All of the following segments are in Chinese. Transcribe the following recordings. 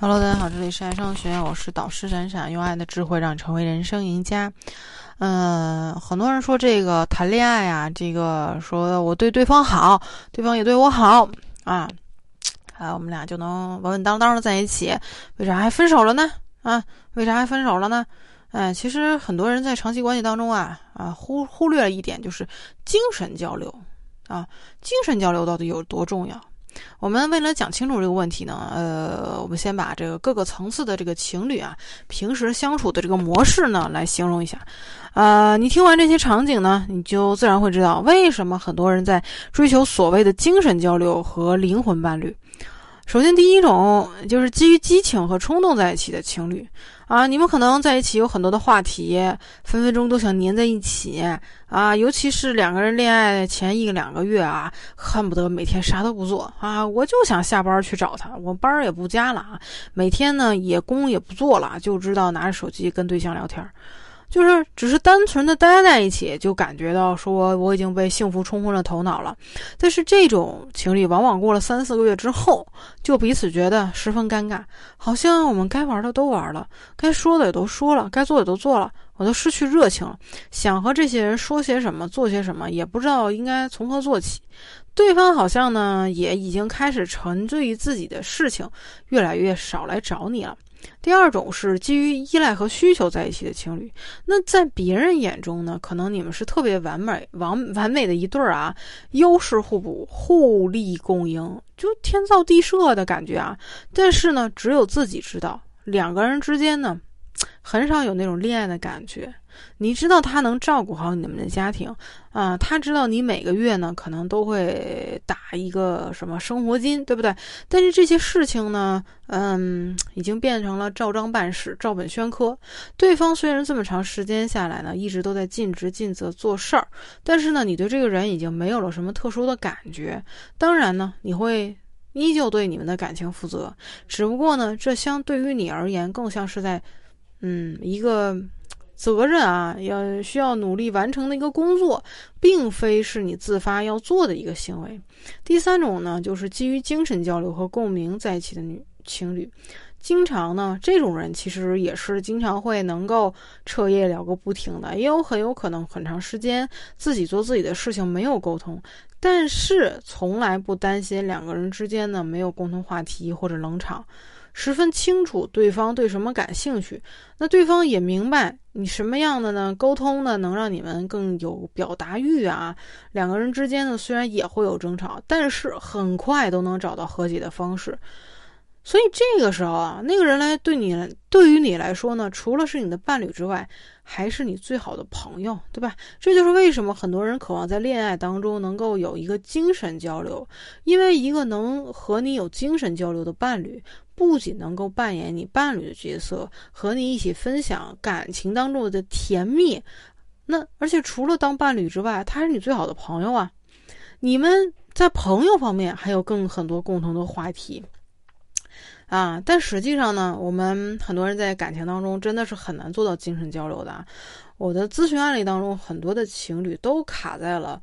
Hello，大家好，这里是爱上学院，我是导师闪闪，用爱的智慧让你成为人生赢家。嗯，很多人说这个谈恋爱呀，这个说我对对方好，对方也对我好啊，啊，我们俩就能稳稳当当的在一起，为啥还分手了呢？啊，为啥还分手了呢？哎，其实很多人在长期关系当中啊啊忽忽略了一点，就是精神交流啊，精神交流到底有多重要？我们为了讲清楚这个问题呢，呃，我们先把这个各个层次的这个情侣啊，平时相处的这个模式呢，来形容一下。呃，你听完这些场景呢，你就自然会知道为什么很多人在追求所谓的精神交流和灵魂伴侣。首先，第一种就是基于激情和冲动在一起的情侣啊，你们可能在一起有很多的话题，分分钟都想黏在一起啊。尤其是两个人恋爱前一两个月啊，恨不得每天啥都不做啊，我就想下班去找他，我班也不加了啊，每天呢也工也不做了，就知道拿着手机跟对象聊天。就是只是单纯的待在一起，就感觉到说我已经被幸福冲昏了头脑了。但是这种情侣往往过了三四个月之后，就彼此觉得十分尴尬，好像我们该玩的都玩了，该说的也都说了，该做的都做了，我都失去热情了。想和这些人说些什么，做些什么，也不知道应该从何做起。对方好像呢，也已经开始沉醉于自己的事情，越来越少来找你了。第二种是基于依赖和需求在一起的情侣，那在别人眼中呢，可能你们是特别完美、完完美的一对儿啊，优势互补、互利共赢，就天造地设的感觉啊。但是呢，只有自己知道，两个人之间呢。很少有那种恋爱的感觉，你知道他能照顾好你们的家庭啊，他知道你每个月呢可能都会打一个什么生活金，对不对？但是这些事情呢，嗯，已经变成了照章办事、照本宣科。对方虽然这么长时间下来呢，一直都在尽职尽责做事儿，但是呢，你对这个人已经没有了什么特殊的感觉。当然呢，你会依旧对你们的感情负责，只不过呢，这相对于你而言，更像是在。嗯，一个责任啊，要需要努力完成的一个工作，并非是你自发要做的一个行为。第三种呢，就是基于精神交流和共鸣在一起的女情侣，经常呢，这种人其实也是经常会能够彻夜聊个不停的，也有很有可能很长时间自己做自己的事情没有沟通，但是从来不担心两个人之间呢没有共同话题或者冷场。十分清楚对方对什么感兴趣，那对方也明白你什么样的呢？沟通呢，能让你们更有表达欲啊。两个人之间呢，虽然也会有争吵，但是很快都能找到和解的方式。所以这个时候啊，那个人来对你，对于你来说呢，除了是你的伴侣之外，还是你最好的朋友，对吧？这就是为什么很多人渴望在恋爱当中能够有一个精神交流，因为一个能和你有精神交流的伴侣，不仅能够扮演你伴侣的角色，和你一起分享感情当中的甜蜜，那而且除了当伴侣之外，他是你最好的朋友啊。你们在朋友方面还有更很多共同的话题。啊，但实际上呢，我们很多人在感情当中真的是很难做到精神交流的。我的咨询案例当中，很多的情侣都卡在了，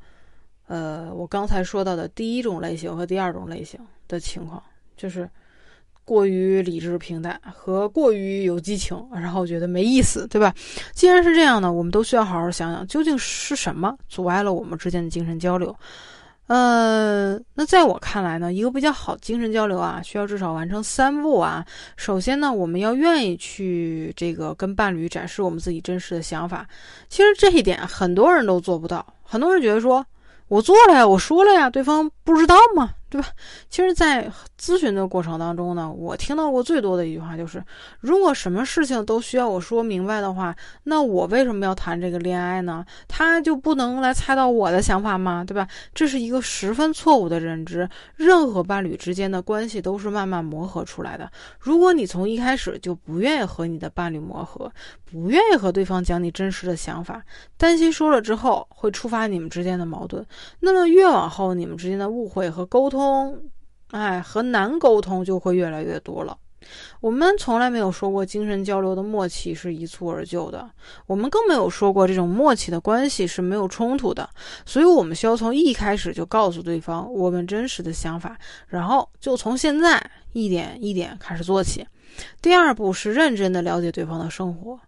呃，我刚才说到的第一种类型和第二种类型的情况，就是过于理智平淡和过于有激情，然后觉得没意思，对吧？既然是这样呢，我们都需要好好想想，究竟是什么阻碍了我们之间的精神交流。呃，那在我看来呢，一个比较好精神交流啊，需要至少完成三步啊。首先呢，我们要愿意去这个跟伴侣展示我们自己真实的想法。其实这一点很多人都做不到，很多人觉得说。我做了呀，我说了呀，对方不知道吗？对吧？其实，在咨询的过程当中呢，我听到过最多的一句话就是：如果什么事情都需要我说明白的话，那我为什么要谈这个恋爱呢？他就不能来猜到我的想法吗？对吧？这是一个十分错误的认知。任何伴侣之间的关系都是慢慢磨合出来的。如果你从一开始就不愿意和你的伴侣磨合，不愿意和对方讲你真实的想法，担心说了之后会触发你们之间的矛盾。那么越往后，你们之间的误会和沟通，通哎，和难沟通就会越来越多了。我们从来没有说过精神交流的默契是一蹴而就的，我们更没有说过这种默契的关系是没有冲突的。所以，我们需要从一开始就告诉对方我们真实的想法，然后就从现在一点一点开始做起。第二步是认真的了解对方的生活。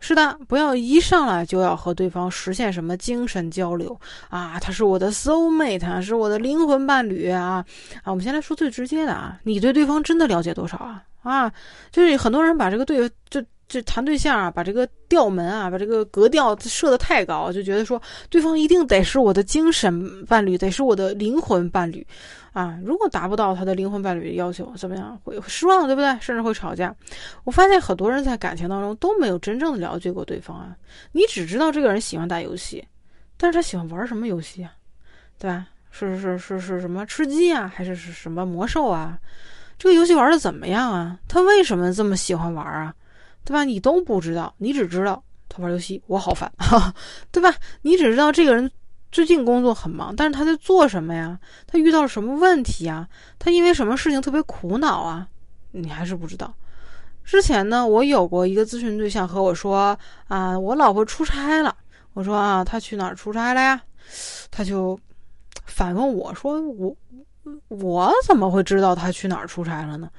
是的，不要一上来就要和对方实现什么精神交流啊！他是我的 soul mate，是我的灵魂伴侣啊！啊，我们先来说最直接的啊，你对对方真的了解多少啊？啊，就是很多人把这个对就就谈对象啊，把这个调门啊，把这个格调设的太高，就觉得说对方一定得是我的精神伴侣，得是我的灵魂伴侣。啊，如果达不到他的灵魂伴侣的要求，怎么样？会失望，对不对？甚至会吵架。我发现很多人在感情当中都没有真正的了解过对方啊。你只知道这个人喜欢打游戏，但是他喜欢玩什么游戏啊？对吧？是是是是什么吃鸡啊，还是是什么魔兽啊？这个游戏玩的怎么样啊？他为什么这么喜欢玩啊？对吧？你都不知道，你只知道他玩游戏，我好烦，对吧？你只知道这个人。最近工作很忙，但是他在做什么呀？他遇到了什么问题呀？他因为什么事情特别苦恼啊？你还是不知道。之前呢，我有过一个咨询对象和我说啊，我老婆出差了。我说啊，她去哪儿出差了呀？他就反问我说，我我怎么会知道他去哪儿出差了呢？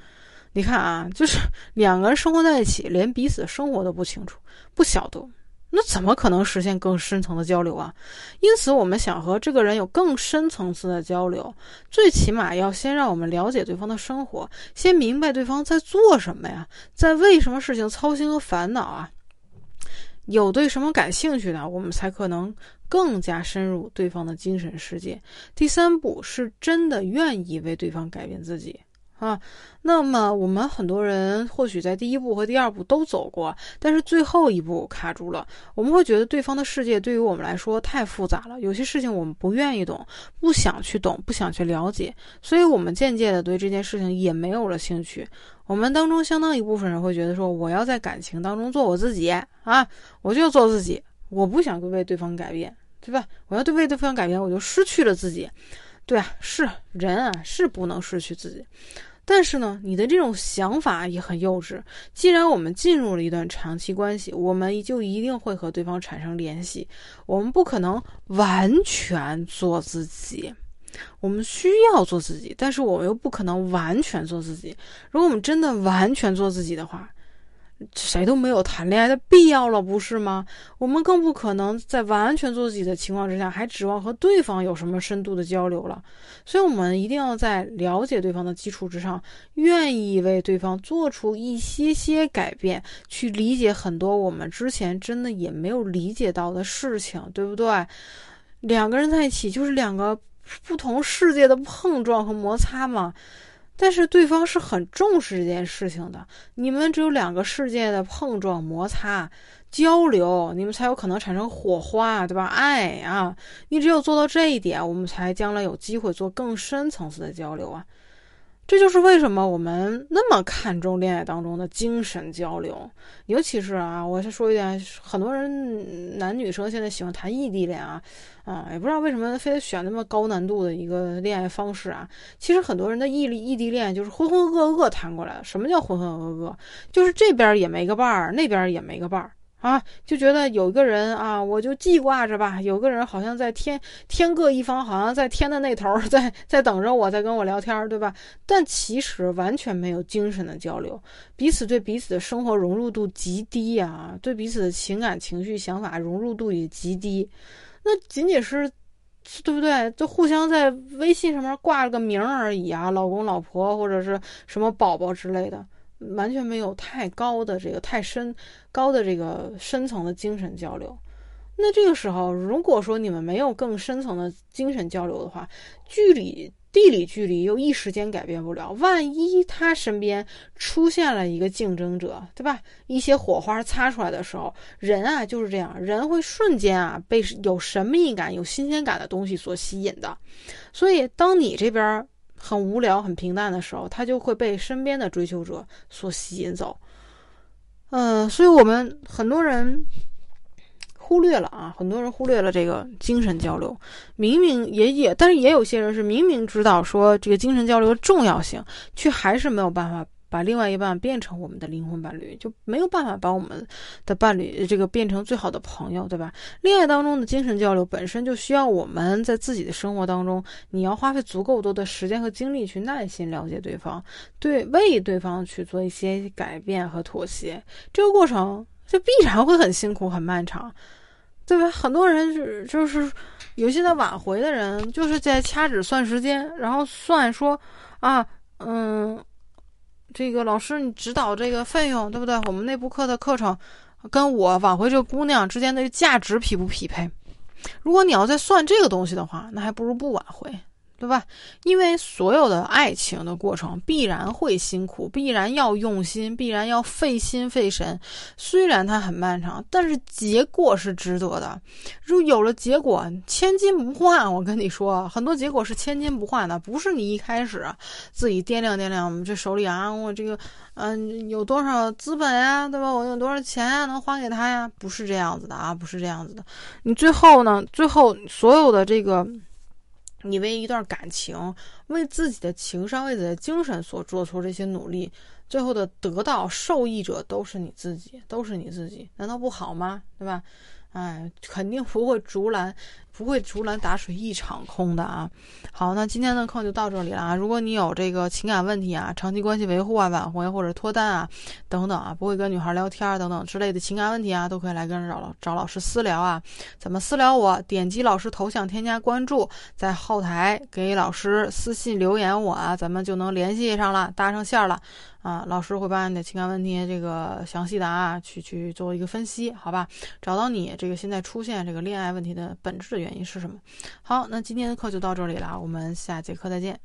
你看啊，就是两个人生活在一起，连彼此生活都不清楚，不晓得。那怎么可能实现更深层的交流啊？因此，我们想和这个人有更深层次的交流，最起码要先让我们了解对方的生活，先明白对方在做什么呀，在为什么事情操心和烦恼啊，有对什么感兴趣的，我们才可能更加深入对方的精神世界。第三步是真的愿意为对方改变自己。啊，那么我们很多人或许在第一步和第二步都走过，但是最后一步卡住了。我们会觉得对方的世界对于我们来说太复杂了，有些事情我们不愿意懂，不想去懂，不想去了解，所以我们渐渐的对这件事情也没有了兴趣。我们当中相当一部分人会觉得说，我要在感情当中做我自己啊，我就做自己，我不想为对方改变，对吧？我要对为对方改变，我就失去了自己。对啊，是人啊，是不能失去自己。但是呢，你的这种想法也很幼稚。既然我们进入了一段长期关系，我们就一定会和对方产生联系。我们不可能完全做自己，我们需要做自己，但是我们又不可能完全做自己。如果我们真的完全做自己的话，谁都没有谈恋爱的必要了，不是吗？我们更不可能在完全做自己的情况之下，还指望和对方有什么深度的交流了。所以，我们一定要在了解对方的基础之上，愿意为对方做出一些些改变，去理解很多我们之前真的也没有理解到的事情，对不对？两个人在一起就是两个不同世界的碰撞和摩擦嘛。但是对方是很重视这件事情的，你们只有两个世界的碰撞、摩擦、交流，你们才有可能产生火花，对吧？爱啊，你只有做到这一点，我们才将来有机会做更深层次的交流啊。这就是为什么我们那么看重恋爱当中的精神交流，尤其是啊，我先说一点，很多人男女生现在喜欢谈异地恋啊，啊，也不知道为什么非得选那么高难度的一个恋爱方式啊。其实很多人的异地异地恋就是浑浑噩噩谈过来的。什么叫浑浑噩噩？就是这边也没个伴儿，那边也没个伴儿。啊，就觉得有一个人啊，我就记挂着吧。有个人好像在天天各一方，好像在天的那头，在在等着我，在跟我聊天，对吧？但其实完全没有精神的交流，彼此对彼此的生活融入度极低呀，对彼此的情感情绪想法融入度也极低。那仅仅是，对不对？就互相在微信上面挂了个名而已啊，老公、老婆或者是什么宝宝之类的。完全没有太高的这个太深高的这个深层的精神交流。那这个时候，如果说你们没有更深层的精神交流的话，距离地理距离又一时间改变不了。万一他身边出现了一个竞争者，对吧？一些火花擦出来的时候，人啊就是这样，人会瞬间啊被有神秘感、有新鲜感的东西所吸引的。所以，当你这边。很无聊、很平淡的时候，他就会被身边的追求者所吸引走。嗯，所以我们很多人忽略了啊，很多人忽略了这个精神交流。明明也也，但是也有些人是明明知道说这个精神交流的重要性，却还是没有办法把另外一半变成我们的灵魂伴侣，就没有办法把我们的伴侣这个变成最好的朋友，对吧？恋爱当中的精神交流本身就需要我们在自己的生活当中，你要花费足够多的时间和精力去耐心了解对方，对为对方去做一些改变和妥协，这个过程就必然会很辛苦、很漫长。对吧？很多人是就是有些在挽回的人，就是在掐指算时间，然后算说啊，嗯，这个老师你指导这个费用对不对？我们内部课的课程跟我挽回这个姑娘之间的价值匹不匹配？如果你要再算这个东西的话，那还不如不挽回。对吧？因为所有的爱情的过程必然会辛苦，必然要用心，必然要费心费神。虽然它很漫长，但是结果是值得的。如有了结果，千金不换。我跟你说，很多结果是千金不换的，不是你一开始自己掂量掂量，我们这手里啊，我这个嗯有多少资本呀，对吧？我有多少钱呀，能还给他呀？不是这样子的啊，不是这样子的。你最后呢？最后所有的这个。你为一段感情，为自己的情商，为自己的精神所做出这些努力，最后的得到受益者都是你自己，都是你自己，难道不好吗？对吧？哎，肯定不会竹篮。不会竹篮打水一场空的啊！好，那今天的课就到这里了啊！如果你有这个情感问题啊、长期关系维护啊、挽回或者脱单啊等等啊，不会跟女孩聊天等等之类的情感问题啊，都可以来跟找找老师私聊啊！怎么私聊我？点击老师头像添加关注，在后台给老师私信留言我啊，咱们就能联系上了，搭上线了啊！老师会把你的情感问题这个详细的啊去去做一个分析，好吧？找到你这个现在出现这个恋爱问题的本质。原因是什么？好，那今天的课就到这里了，我们下节课再见。